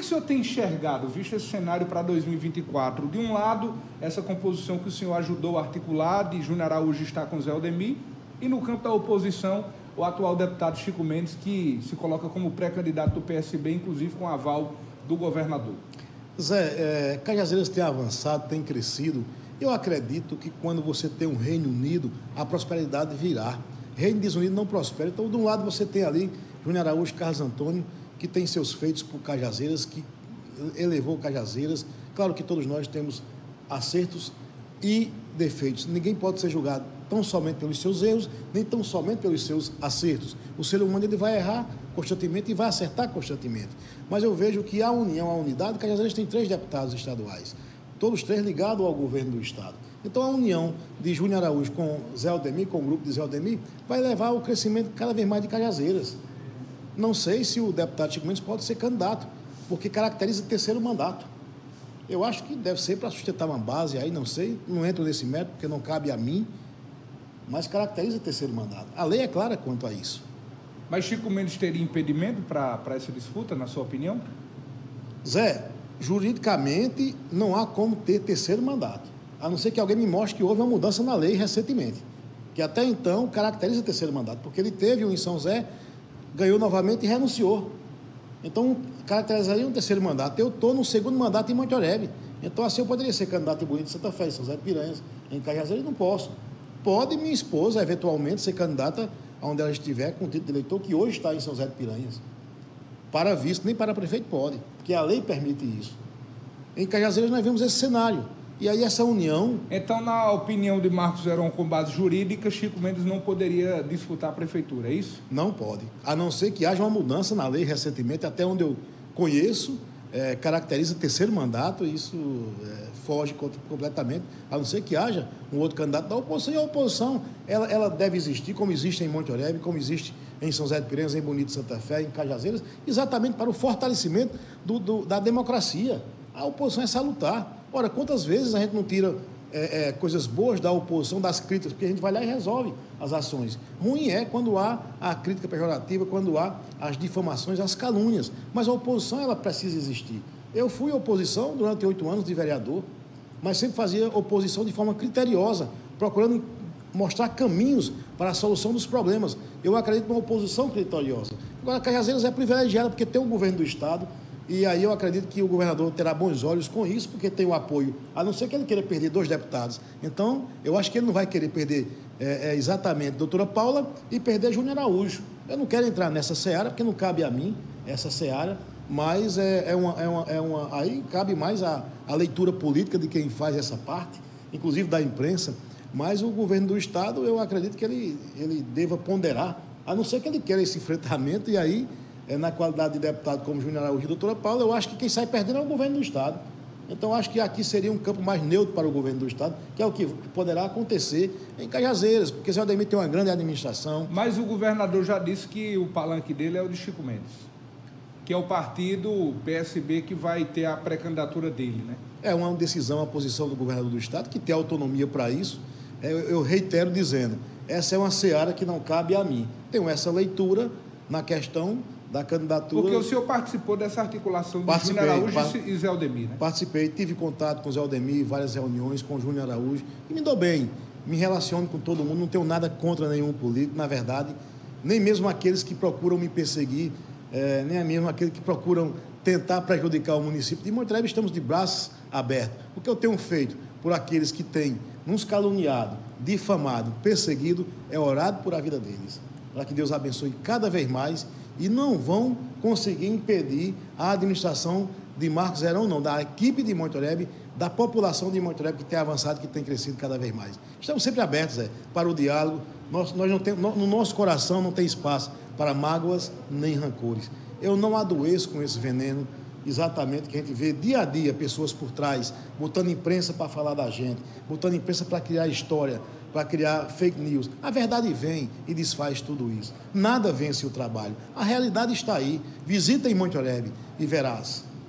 que o senhor tem enxergado, visto esse cenário para 2024? De um lado, essa composição que o senhor ajudou a articular, de Júnior Araújo estar com Zé Aldemir, e no campo da oposição, o atual deputado Chico Mendes, que se coloca como pré-candidato do PSB, inclusive com aval do governador. Zé, é, Cajazeiras tem avançado, tem crescido. Eu acredito que quando você tem um Reino Unido, a prosperidade virá. Reino desunido não prospera. Então, de um lado, você tem ali Júnior Araújo Carlos Antônio, que tem seus feitos por Cajazeiras, que elevou Cajazeiras. Claro que todos nós temos acertos e defeitos. Ninguém pode ser julgado tão somente pelos seus erros, nem tão somente pelos seus acertos. O ser humano ele vai errar constantemente e vai acertar constantemente. Mas eu vejo que a união, a unidade, Cajazeiras tem três deputados estaduais, todos três ligados ao governo do Estado. Então a união de Júnior Araújo com Zé Aldemir, com o grupo de Zé Aldemir, vai levar ao crescimento cada vez mais de Cajazeiras. Não sei se o deputado Chico Mendes pode ser candidato, porque caracteriza terceiro mandato. Eu acho que deve ser para sustentar uma base aí, não sei, não entro nesse método, porque não cabe a mim, mas caracteriza terceiro mandato. A lei é clara quanto a isso. Mas Chico Mendes teria impedimento para essa disputa, na sua opinião? Zé, juridicamente não há como ter terceiro mandato, a não ser que alguém me mostre que houve uma mudança na lei recentemente, que até então caracteriza terceiro mandato, porque ele teve um em São Zé, ganhou novamente e renunciou. Então, caracterizaria um terceiro mandato. Eu estou no segundo mandato em Monte. Então, assim, eu poderia ser candidato em Bonito de Santa Fé, em São de Piranhas, em Cajazeiras, não posso. Pode minha esposa, eventualmente, ser candidata onde ela estiver com o título de eleitor, que hoje está em São José de Piranhas. Para visto, nem para prefeito pode, porque a lei permite isso. Em Cajazeiras nós vemos esse cenário. E aí essa união... Então, na opinião de Marcos Heron, com base jurídica, Chico Mendes não poderia disputar a prefeitura, é isso? Não pode. A não ser que haja uma mudança na lei recentemente, até onde eu conheço, é, caracteriza terceiro mandato, e isso é, foge completamente, a não ser que haja um outro candidato da oposição. E a oposição, ela, ela deve existir, como existe em Monte Oreb, como existe em São José de Piranhas, em Bonito Santa Fé, em Cajazeiras, exatamente para o fortalecimento do, do, da democracia. A oposição é salutar. Ora, quantas vezes a gente não tira é, é, coisas boas da oposição, das críticas, porque a gente vai lá e resolve as ações. Ruim é quando há a crítica pejorativa, quando há as difamações, as calúnias. Mas a oposição, ela precisa existir. Eu fui oposição durante oito anos de vereador, mas sempre fazia oposição de forma criteriosa, procurando mostrar caminhos para a solução dos problemas. Eu acredito numa oposição criteriosa. Agora, Cajazeiras é privilegiada porque tem um governo do Estado, e aí eu acredito que o governador terá bons olhos com isso, porque tem o apoio, a não ser que ele queira perder dois deputados. Então, eu acho que ele não vai querer perder é, é, exatamente a doutora Paula e perder Júnior Araújo. Eu não quero entrar nessa seara, porque não cabe a mim essa seara, mas é, é, uma, é, uma, é uma. Aí cabe mais a, a leitura política de quem faz essa parte, inclusive da imprensa. Mas o governo do Estado, eu acredito que ele, ele deva ponderar, a não ser que ele queira esse enfrentamento, e aí, na qualidade de deputado como Júnior Araújo e doutora Paula, eu acho que quem sai perdendo é o governo do Estado. Então, acho que aqui seria um campo mais neutro para o governo do Estado, que é o que poderá acontecer em Cajazeiras, porque o Ademir tem uma grande administração. Mas o governador já disse que o palanque dele é o de Chico Mendes que é o partido PSB que vai ter a pré-candidatura dele, né? É uma decisão, a posição do governador do Estado, que tem autonomia para isso. É, eu reitero dizendo, essa é uma seara que não cabe a mim. Tenho essa leitura na questão da candidatura. Porque o senhor participou dessa articulação de Júnior Araújo e Zé Aldemir, né? Participei, tive contato com o Zé Aldemir, várias reuniões com o Júnior Araújo, e me dou bem, me relaciono com todo mundo, não tenho nada contra nenhum político, na verdade, nem mesmo aqueles que procuram me perseguir é, nem mesmo aqueles que procuram tentar prejudicar o município de Montreve, estamos de braços abertos. O que eu tenho feito por aqueles que têm nos caluniado, difamado, perseguido, é orado por a vida deles. Para que Deus abençoe cada vez mais e não vão conseguir impedir a administração de Marcos Zerão, não, da equipe de Montorebe, da população de Montorebe que tem avançado, que tem crescido cada vez mais. Estamos sempre abertos é, para o diálogo. Nós, nós não temos, no nosso coração não tem espaço para mágoas nem rancores. Eu não adoeço com esse veneno, exatamente que a gente vê dia a dia pessoas por trás, botando imprensa para falar da gente, botando imprensa para criar história, para criar fake news. A verdade vem e desfaz tudo isso. Nada vence o trabalho. A realidade está aí. Visita em Monte Oreb e verás.